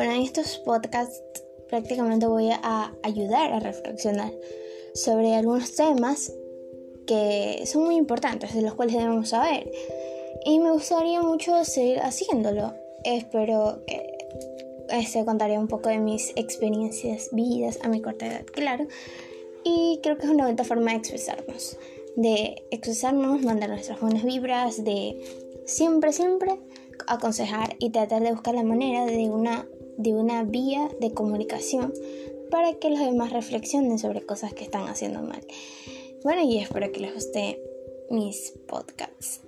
Bueno, en estos podcasts prácticamente voy a ayudar a reflexionar sobre algunos temas que son muy importantes, de los cuales debemos saber. Y me gustaría mucho seguir haciéndolo. Espero que este, contaré un poco de mis experiencias vividas a mi corta edad, claro. Y creo que es una buena forma de expresarnos. De expresarnos, mandar nuestras buenas vibras, de siempre, siempre aconsejar y tratar de buscar la manera de una, de una vía de comunicación para que los demás reflexionen sobre cosas que están haciendo mal. Bueno, y espero que les guste mis podcasts.